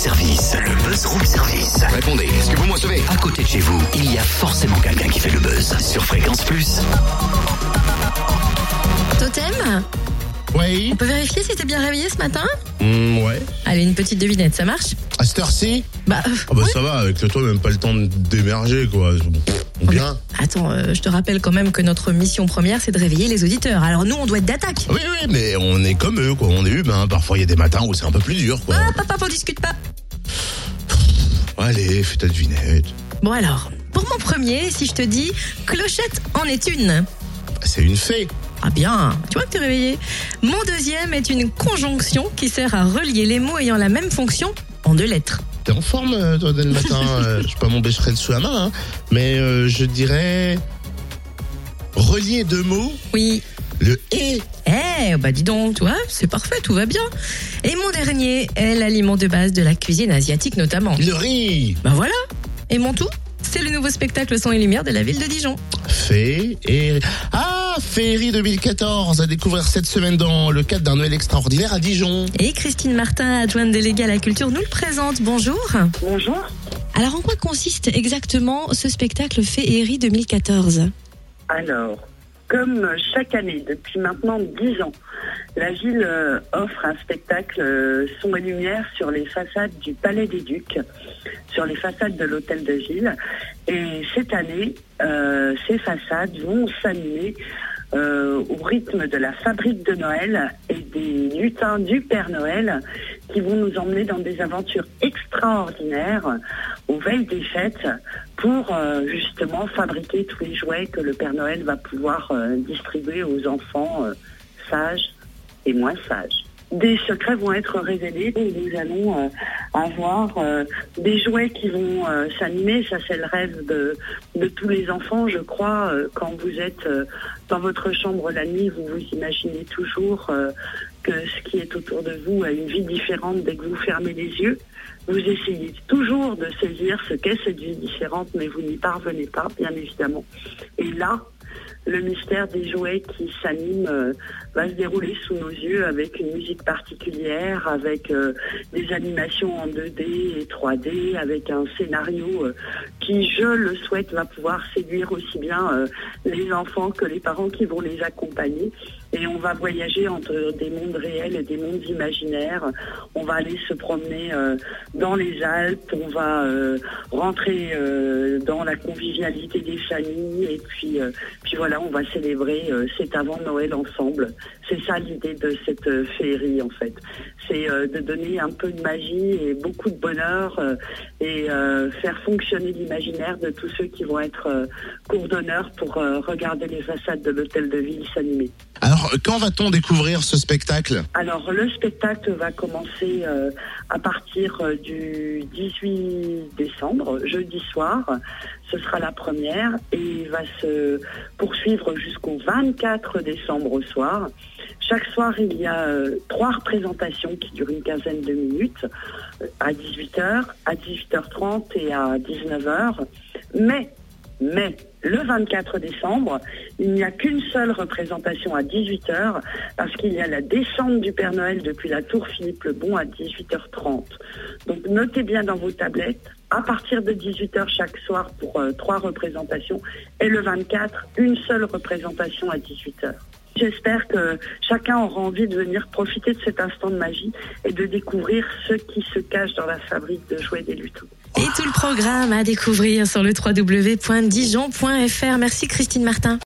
service. Le buzz room service. Répondez, est-ce que vous me recevez? À côté de chez vous, il y a forcément quelqu'un qui fait le buzz. Sur Fréquence Plus. Totem? Oui. On peut vérifier si t'es bien réveillé ce matin? Mm, ouais. Allez, une petite devinette, ça marche? À cette heure-ci? Bah, euh, Ah bah ouais. ça va, avec le toit, même pas le temps d'émerger, quoi. Bien. Attends, euh, je te rappelle quand même que notre mission première, c'est de réveiller les auditeurs. Alors nous, on doit être d'attaque. Oui, oui, mais on est comme eux, quoi. On est humain. Parfois, il y a des matins où c'est un peu plus dur, quoi. Ah, papa, on discute pas. Allez, fais ta devinette. Bon alors, pour mon premier, si je te dis clochette en est une. C'est une fée. Ah bien, tu vois que t'es réveillé. Mon deuxième est une conjonction qui sert à relier les mots ayant la même fonction en deux lettres. T'es en forme, euh, toi, dès le matin euh, Je sais pas mon bécherel sous la main, hein, mais euh, je dirais... Relier deux mots, Oui. Le « et Eh, bah dis donc, tu vois, c'est parfait, tout va bien. Et mon dernier est l'aliment de base de la cuisine asiatique notamment. le riz. Bah voilà. Et mon tout, c'est le nouveau spectacle Son et Lumière de la ville de Dijon. Fée et... Ah, Féerie 2014, à découvrir cette semaine dans le cadre d'un Noël extraordinaire à Dijon. Et Christine Martin, adjointe déléguée à la culture, nous le présente. Bonjour. Bonjour. Alors en quoi consiste exactement ce spectacle Féerie 2014 Alors, comme chaque année, depuis maintenant 10 ans, la ville euh, offre un spectacle euh, son et lumière sur les façades du Palais des Ducs, sur les façades de l'hôtel de ville. Et cette année, euh, ces façades vont s'animer au rythme de la fabrique de Noël et des lutins du Père Noël qui vont nous emmener dans des aventures extraordinaires aux veilles des fêtes pour euh, justement fabriquer tous les jouets que le Père Noël va pouvoir euh, distribuer aux enfants euh, sages et moins sages. Des secrets vont être révélés et nous allons euh, avoir euh, des jouets qui vont euh, s'animer. Ça, c'est le rêve de, de tous les enfants, je crois. Quand vous êtes dans votre chambre la nuit, vous vous imaginez toujours que ce qui est autour de vous a une vie différente dès que vous fermez les yeux. Vous essayez toujours de saisir ce qu'est cette vie différente, mais vous n'y parvenez pas, bien évidemment. Et là, le mystère des jouets qui s'animent euh, va se dérouler sous nos yeux avec une musique particulière, avec euh, des animations en 2D et 3D, avec un scénario euh, qui, je le souhaite, va pouvoir séduire aussi bien les enfants que les parents qui vont les accompagner. Et on va voyager entre des mondes réels et des mondes imaginaires. On va aller se promener euh, dans les Alpes, on va euh, rentrer euh, dans la convivialité des familles et puis, puis voilà, on va célébrer cet avant Noël ensemble. C'est ça l'idée de cette féerie en fait. C'est de donner un peu de magie et beaucoup de bonheur et faire fonctionner l'imaginaire de tous ceux qui vont être cours d'honneur pour regarder les façades de l'hôtel de ville s'animer. Quand va-t-on découvrir ce spectacle? Alors le spectacle va commencer euh, à partir euh, du 18 décembre, jeudi soir. Ce sera la première et il va se poursuivre jusqu'au 24 décembre au soir. Chaque soir, il y a euh, trois représentations qui durent une quinzaine de minutes, à 18h, à 18h30 et à 19h. Mais, mais, le 24 décembre, il n'y a qu'une seule représentation à 18h parce qu'il y a la descente du Père Noël depuis la tour Philippe le Bon à 18h30. Donc notez bien dans vos tablettes, à partir de 18h chaque soir pour euh, trois représentations et le 24, une seule représentation à 18h. J'espère que chacun aura envie de venir profiter de cet instant de magie et de découvrir ce qui se cache dans la fabrique de jouets des lutins. Et tout le programme à découvrir sur le www.dijon.fr. Merci Christine Martin.